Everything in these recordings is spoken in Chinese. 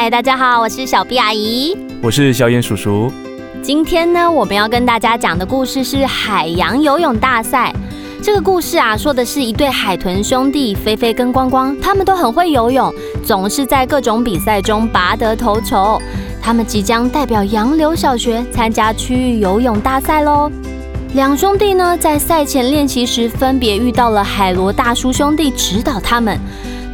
嗨，大家好，我是小 B 阿姨，我是小燕叔叔。今天呢，我们要跟大家讲的故事是海洋游泳大赛。这个故事啊，说的是一对海豚兄弟菲菲跟光光，他们都很会游泳，总是在各种比赛中拔得头筹。他们即将代表杨柳小学参加区域游泳大赛喽。两兄弟呢，在赛前练习时，分别遇到了海螺大叔兄弟指导他们。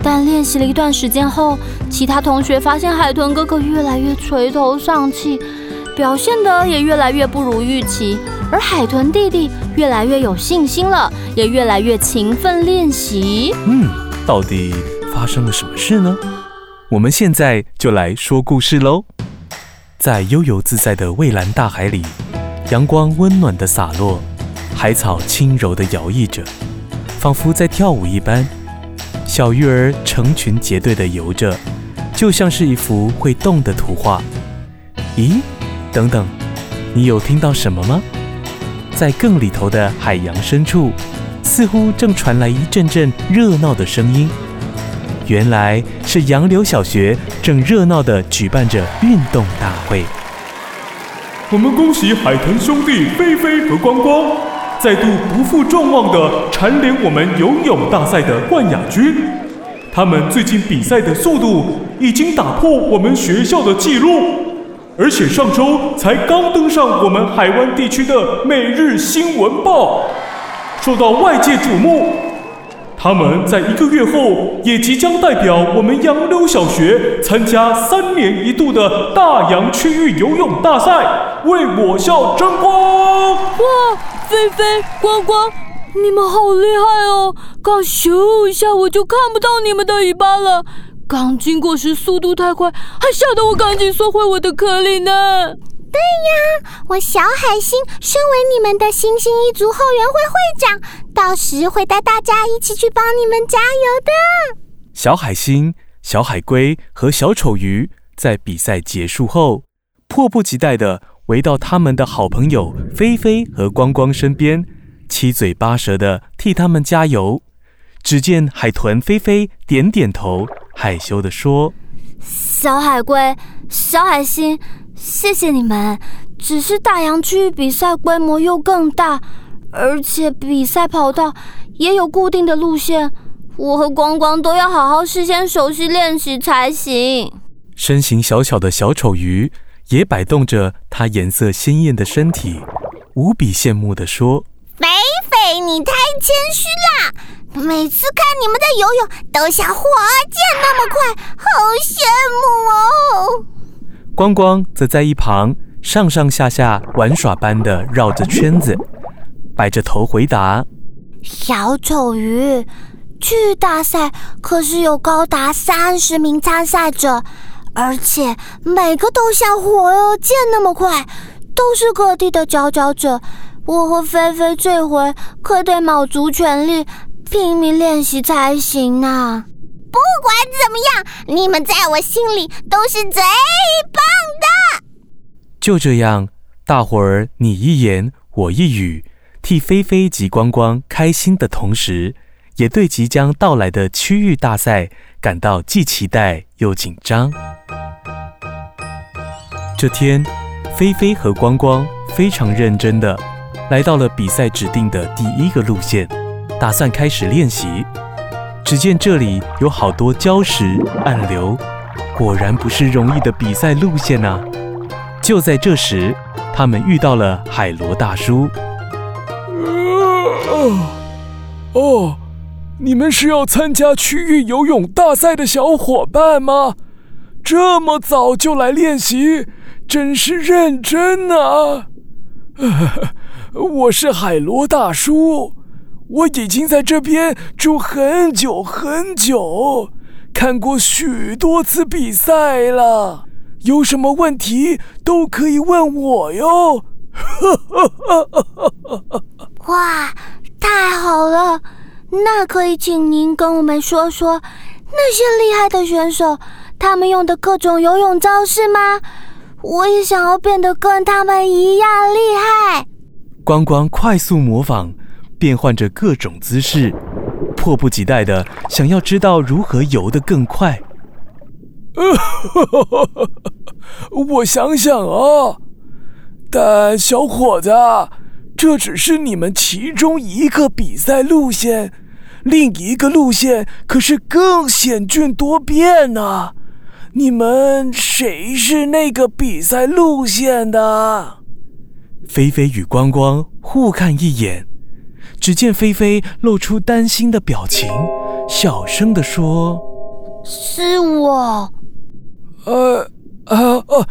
但练习了一段时间后，其他同学发现海豚哥哥越来越垂头丧气，表现得也越来越不如预期。而海豚弟弟越来越有信心了，也越来越勤奋练习。嗯，到底发生了什么事呢？我们现在就来说故事喽。在悠游自在的蔚蓝大海里，阳光温暖的洒落，海草轻柔的摇曳着，仿佛在跳舞一般。小鱼儿成群结队地游着，就像是一幅会动的图画。咦，等等，你有听到什么吗？在更里头的海洋深处，似乎正传来一阵阵热闹的声音。原来是杨柳小学正热闹地举办着运动大会。我们恭喜海豚兄弟菲菲和光光，再度不负众望地蝉联我们游泳大赛的冠亚军。他们最近比赛的速度已经打破我们学校的记录。而且上周才刚登上我们海湾地区的《每日新闻报》，受到外界瞩目。他们在一个月后也即将代表我们杨柳小学参加三年一度的大洋区域游泳大赛，为我校争光！哇，菲菲、光光，你们好厉害哦！刚咻一下我就看不到你们的尾巴了。刚经过时速度太快，还吓得我赶紧缩回我的壳里呢。对呀，我小海星身为你们的星星一族后援会会长，到时会带大家一起去帮你们加油的。小海星、小海龟和小丑鱼在比赛结束后，迫不及待地围到他们的好朋友菲菲和光光身边，七嘴八舌地替他们加油。只见海豚菲菲点点头。害羞地说：“小海龟、小海星，谢谢你们。只是大洋区域比赛规模又更大，而且比赛跑道也有固定的路线，我和光光都要好好事先熟悉练习才行。”身形小小的小丑鱼也摆动着它颜色鲜艳的身体，无比羡慕地说：“菲菲，你太谦虚啦！”每次看你们在游泳都像火箭那么快，好羡慕哦！光光则在一旁上上下下玩耍般的绕着圈子，摆着头回答：“小丑鱼，去大赛可是有高达三十名参赛者，而且每个都像火箭那么快，都是各地的佼佼者。我和菲菲这回可得卯足全力。”拼命练习才行呢！不管怎么样，你们在我心里都是最棒的。就这样，大伙儿你一言我一语，替菲菲及光光开心的同时，也对即将到来的区域大赛感到既期待又紧张。这天，菲菲和光光非常认真的来到了比赛指定的第一个路线。打算开始练习，只见这里有好多礁石、暗流，果然不是容易的比赛路线呐。就在这时，他们遇到了海螺大叔。哦，你们是要参加区域游泳大赛的小伙伴吗？这么早就来练习，真是认真啊！我是海螺大叔。我已经在这边住很久很久，看过许多次比赛了。有什么问题都可以问我哟。哇，太好了！那可以请您跟我们说说那些厉害的选手他们用的各种游泳招式吗？我也想要变得跟他们一样厉害。光光快速模仿。变换着各种姿势，迫不及待的想要知道如何游得更快。我想想啊，但小伙子，这只是你们其中一个比赛路线，另一个路线可是更险峻多变呢。你们谁是那个比赛路线的？菲菲与光光互看一眼，只见菲菲露出担心的表情，小声地说：“是我。”呃啊哦！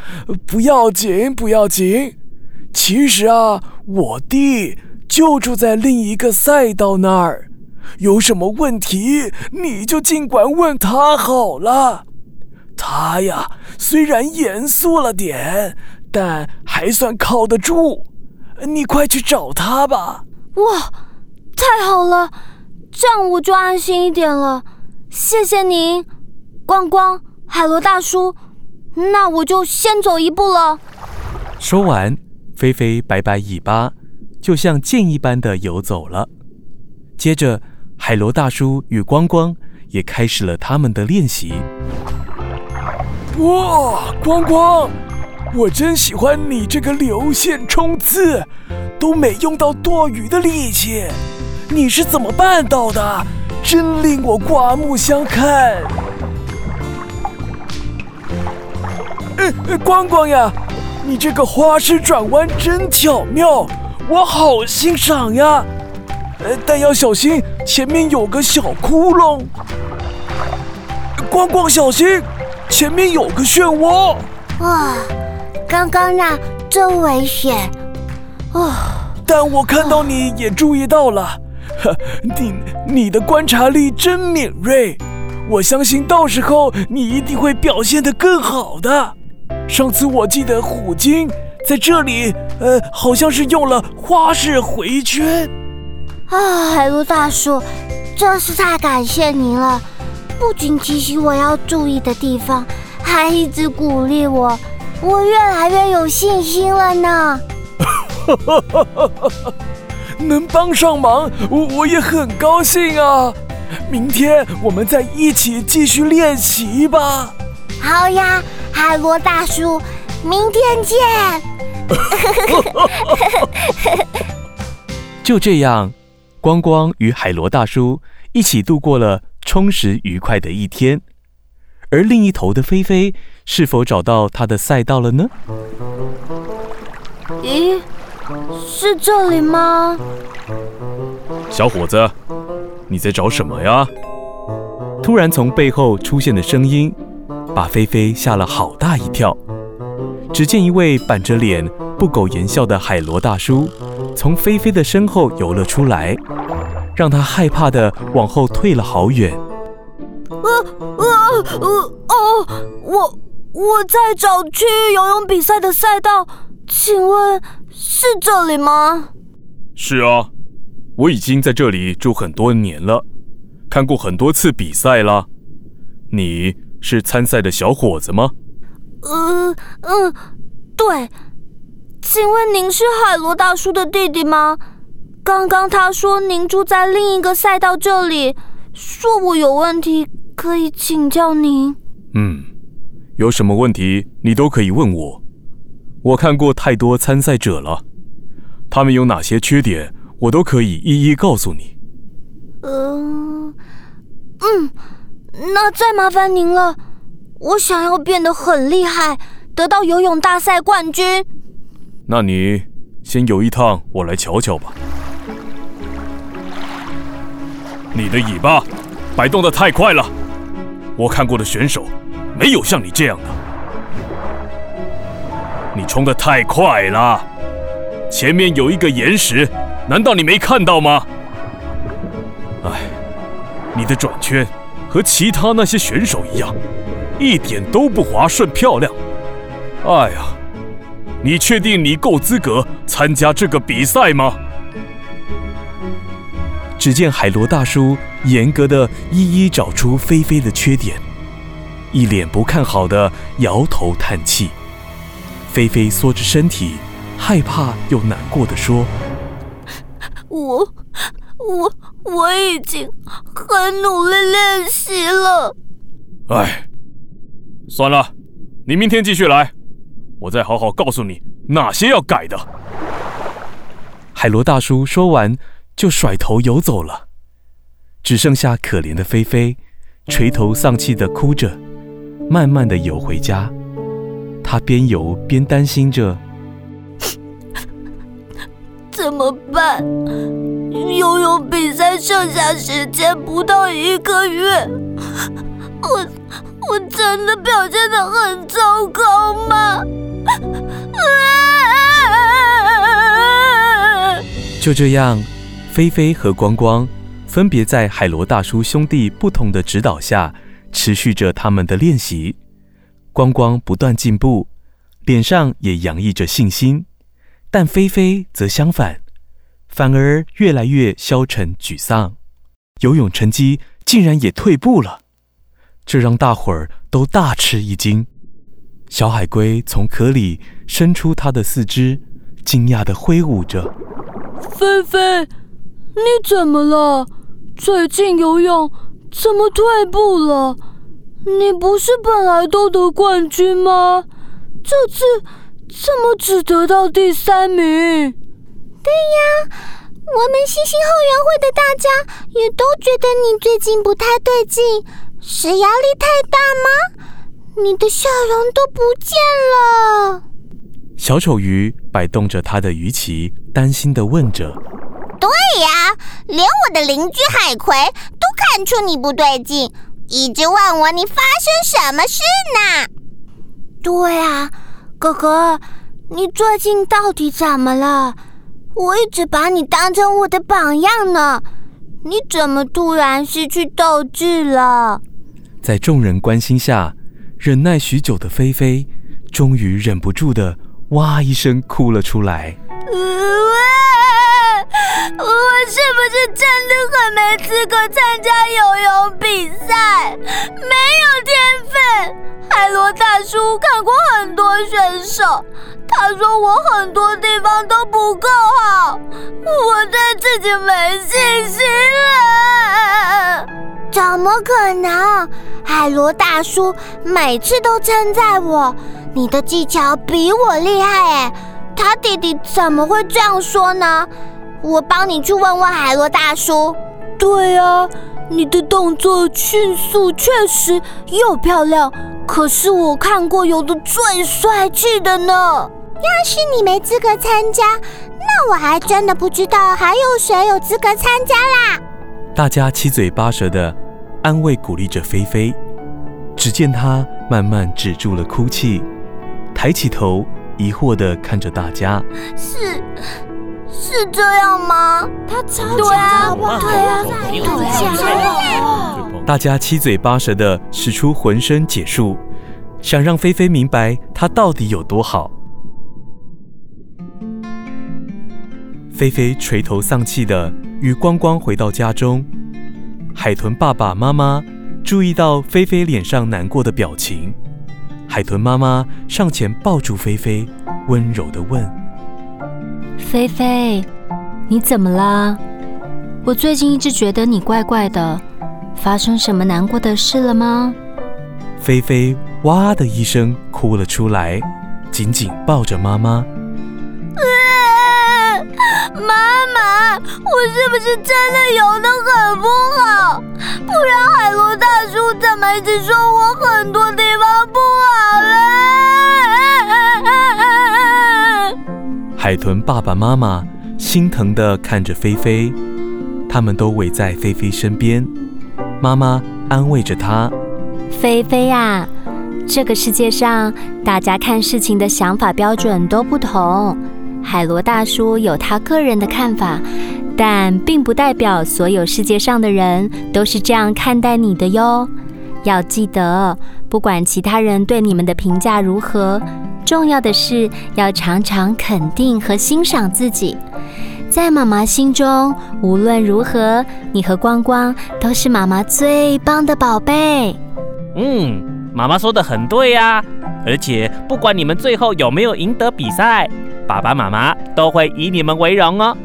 不要紧，不要紧。其实啊，我弟就住在另一个赛道那儿。有什么问题，你就尽管问他好了。他呀，虽然严肃了点，但还算靠得住。你快去找他吧。哇，太好了，这样我就安心一点了。谢谢您，光光。海螺大叔，那我就先走一步了。说完，菲菲摆摆尾巴，就像箭一般的游走了。接着，海螺大叔与光光也开始了他们的练习。哇，光光，我真喜欢你这个流线冲刺，都没用到多余的力气，你是怎么办到的？真令我刮目相看。光光呀，你这个花式转弯真巧妙，我好欣赏呀。呃，但要小心，前面有个小窟窿。光光小心，前面有个漩涡。哇，刚刚那真危险。啊！但我看到你也注意到了，你你的观察力真敏锐，我相信到时候你一定会表现得更好的。上次我记得虎鲸在这里，呃，好像是用了花式回圈。啊，海陆大叔，真是太感谢您了！不仅提醒我要注意的地方，还一直鼓励我，我越来越有信心了呢。能帮上忙，我我也很高兴啊！明天我们再一起继续练习吧。好呀，海螺大叔，明天见。就这样，光光与海螺大叔一起度过了充实愉快的一天。而另一头的菲菲，是否找到他的赛道了呢？咦，是这里吗？小伙子，你在找什么呀？突然从背后出现的声音。把菲菲吓了好大一跳。只见一位板着脸、不苟言笑的海螺大叔从菲菲的身后游了出来，让他害怕的往后退了好远。呃呃呃哦，我我在找区域游泳比赛的赛道，请问是这里吗？是啊，我已经在这里住很多年了，看过很多次比赛了。你？是参赛的小伙子吗？呃嗯，对，请问您是海螺大叔的弟弟吗？刚刚他说您住在另一个赛道这里，说我有问题可以请教您。嗯，有什么问题你都可以问我。我看过太多参赛者了，他们有哪些缺点，我都可以一一告诉你。嗯嗯。那再麻烦您了，我想要变得很厉害，得到游泳大赛冠军。那你先游一趟，我来瞧瞧吧。你的尾巴摆动的太快了，我看过的选手没有像你这样的。你冲的太快了，前面有一个岩石，难道你没看到吗？哎，你的转圈。和其他那些选手一样，一点都不滑顺漂亮。哎呀，你确定你够资格参加这个比赛吗？只见海螺大叔严格的一一找出菲菲的缺点，一脸不看好的摇头叹气。菲菲缩着身体，害怕又难过的说：“我。”我我已经很努力练习了。哎，算了，你明天继续来，我再好好告诉你哪些要改的。海螺大叔说完，就甩头游走了，只剩下可怜的菲菲，垂头丧气的哭着，慢慢的游回家。他边游边担心着：怎么办？游泳比赛剩下时间不到一个月，我我真的表现的很糟糕吗？就这样，菲菲和光光分别在海螺大叔兄弟不同的指导下，持续着他们的练习。光光不断进步，脸上也洋溢着信心，但菲菲则相反，反而越来越消沉沮丧，游泳成绩竟然也退步了，这让大伙儿都大吃一惊。小海龟从壳里伸出它的四肢，惊讶地挥舞着。菲菲，你怎么了？最近游泳怎么退步了？你不是本来都得冠军吗？这次怎么只得到第三名？对呀，我们星星后援会的大家也都觉得你最近不太对劲，是压力太大吗？你的笑容都不见了。小丑鱼摆动着它的鱼鳍，担心地问着：“对呀，连我的邻居海葵都看出你不对劲，一直问我你发生什么事呢？”“对啊，哥哥，你最近到底怎么了？我一直把你当成我的榜样呢，你怎么突然失去斗志了？”在众人关心下，忍耐许久的菲菲终于忍不住的。哇一声哭了出来。我是不是真的很没资格参加游泳比赛？没有天分。海螺大叔看过很多选手，他说我很多地方都不够好，我对自己没信心了。怎么可能？海螺大叔每次都称赞我。你的技巧比我厉害哎，他弟弟怎么会这样说呢？我帮你去问问海螺大叔。对啊，你的动作迅速，确实又漂亮，可是我看过有的最帅气的呢。要是你没资格参加，那我还真的不知道还有谁有资格参加啦。大家七嘴八舌的安慰鼓励着菲菲，只见她慢慢止住了哭泣。抬起头，疑惑的看着大家，是是这样吗？他超强，对啊，对啊，大家七嘴八舌的使出浑身解数，想让菲菲明白他到底有多好。菲菲垂头丧气的与光光回到家中，海豚爸爸妈妈注意到菲菲脸上难过的表情。海豚妈妈上前抱住菲菲，温柔的问：“菲菲，你怎么啦？我最近一直觉得你怪怪的，发生什么难过的事了吗？”菲菲哇的一声哭了出来，紧紧抱着妈妈。妈妈，我是不是真的游得很不好？不然海螺大叔怎么一直说我很多地方不好了？海豚爸爸妈妈心疼的看着菲菲，他们都围在菲菲身边，妈妈安慰着她：“菲菲呀，这个世界上大家看事情的想法标准都不同。”海螺大叔有他个人的看法，但并不代表所有世界上的人都是这样看待你的哟。要记得，不管其他人对你们的评价如何，重要的是要常常肯定和欣赏自己。在妈妈心中，无论如何，你和光光都是妈妈最棒的宝贝。嗯，妈妈说的很对呀。而且，不管你们最后有没有赢得比赛。爸爸妈妈都会以你们为荣哦，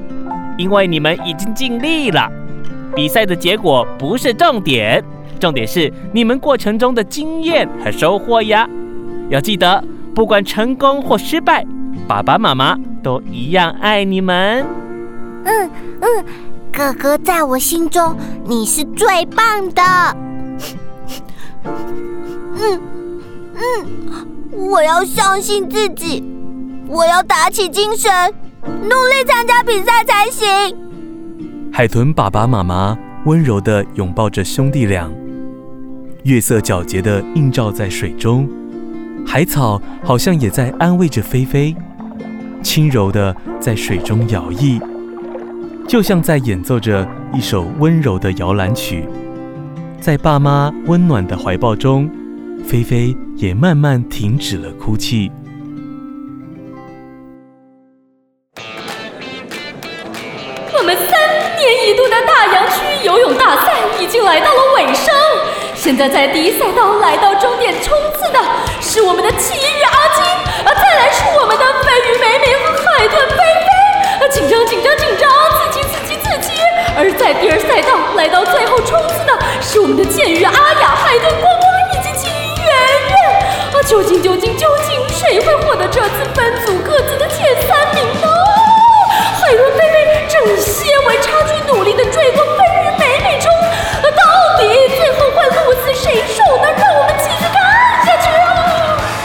因为你们已经尽力了。比赛的结果不是重点，重点是你们过程中的经验和收获呀。要记得，不管成功或失败，爸爸妈妈都一样爱你们。嗯嗯，哥哥在我心中你是最棒的。嗯嗯，我要相信自己，我要打起精神，努力参加比赛才行。海豚爸爸妈妈温柔地拥抱着兄弟俩，月色皎洁地映照在水中，海草好像也在安慰着菲菲，轻柔的在水中摇曳，就像在演奏着一首温柔的摇篮曲。在爸妈温暖的怀抱中，菲菲也慢慢停止了哭泣。我们三年一度的大洋区游泳大赛已经来到了尾，现在在第一赛道来到终点冲刺的是我们的奇遇阿金，啊，再来是我们的飞鱼美美和海豚菲菲，啊，紧张紧张紧张，刺激刺激刺激！而在第二赛道来到最后冲刺的是我们的剑鱼阿雅、海豚光光以及金鱼圆圆，啊，究竟究竟究竟谁会获得这次分组各自的前三名呢？海豚菲菲正以些微差距努力地追过谁受的？让我们继续看下去啊！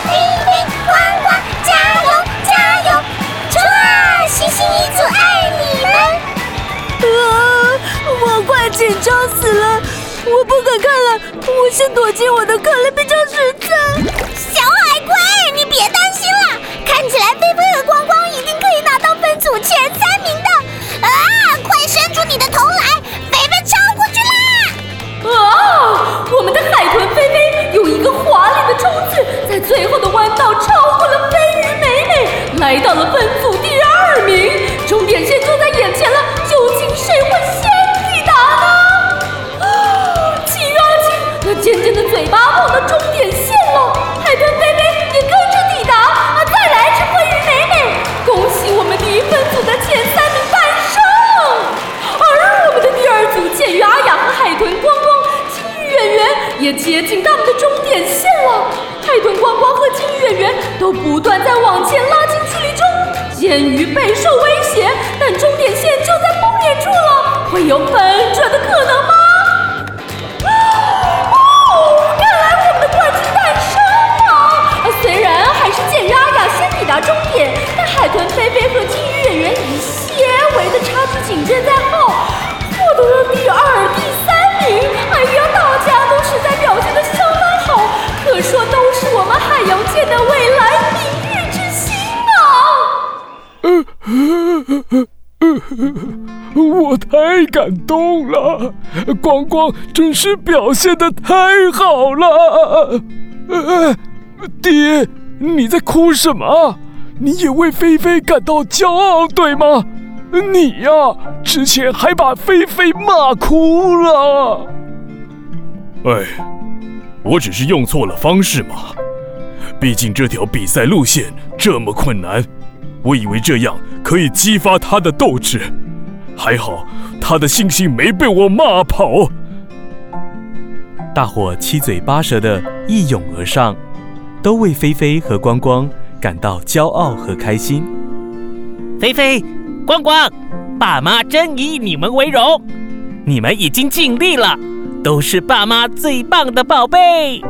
菲菲、光光，加油加油！冲啊！星星一族爱你们！啊，我快紧张死了，我不敢看了，我先躲进我的壳里比较实在。小海龟，你别担心了，看起来菲菲和光光一定可以拿到分组前三名的。啊，快伸出你的头来！啊！我们的海豚菲菲用一个华丽的冲刺，在最后的弯道超过了飞鱼美美，来到了分组第二名。终点线就在眼前了，究竟谁会先抵达呢？啊！奇遇阿金那尖尖的嘴巴接近他们的终点线了。海豚光光和金鱼圆圆都不断在往前拉近距离中，鲸鱼备受威胁，但终点线就在不远处了，会有反转的可能吗？哦，看来我们的冠军诞生了。虽然还是剑鱼阿雅先抵达终点，但海豚菲菲和金鱼演员以些微的差距紧跟在 我太感动了，光光真是表现的太好了。呃，爹，你在哭什么？你也为菲菲感到骄傲，对吗？你呀，之前还把菲菲骂哭了。哎，我只是用错了方式嘛。毕竟这条比赛路线这么困难，我以为这样可以激发他的斗志。还好他的信心没被我骂跑。大伙七嘴八舌的一涌而上，都为菲菲和光光感到骄傲和开心。菲菲、光光，爸妈真以你们为荣，你们已经尽力了，都是爸妈最棒的宝贝。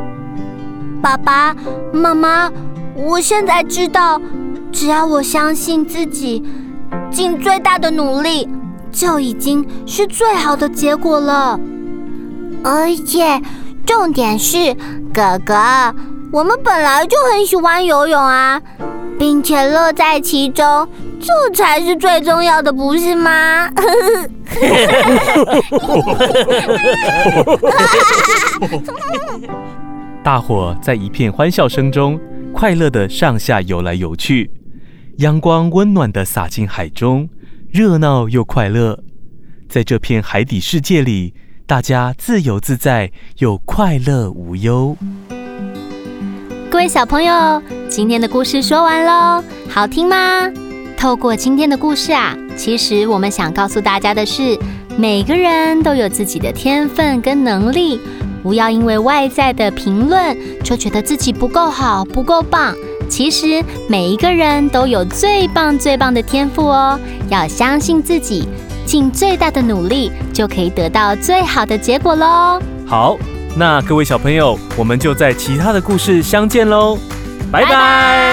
爸爸妈妈，我现在知道，只要我相信自己，尽最大的努力，就已经是最好的结果了。而且，重点是，哥哥，我们本来就很喜欢游泳啊，并且乐在其中，这才是最重要的，不是吗？大伙在一片欢笑声中，快乐的上下游来游去，阳光温暖的洒进海中，热闹又快乐。在这片海底世界里，大家自由自在又快乐无忧。各位小朋友，今天的故事说完喽，好听吗？透过今天的故事啊，其实我们想告诉大家的是，每个人都有自己的天分跟能力，不要因为外在的评论就觉得自己不够好、不够棒。其实每一个人都有最棒、最棒的天赋哦，要相信自己，尽最大的努力，就可以得到最好的结果喽。好，那各位小朋友，我们就在其他的故事相见喽，拜拜。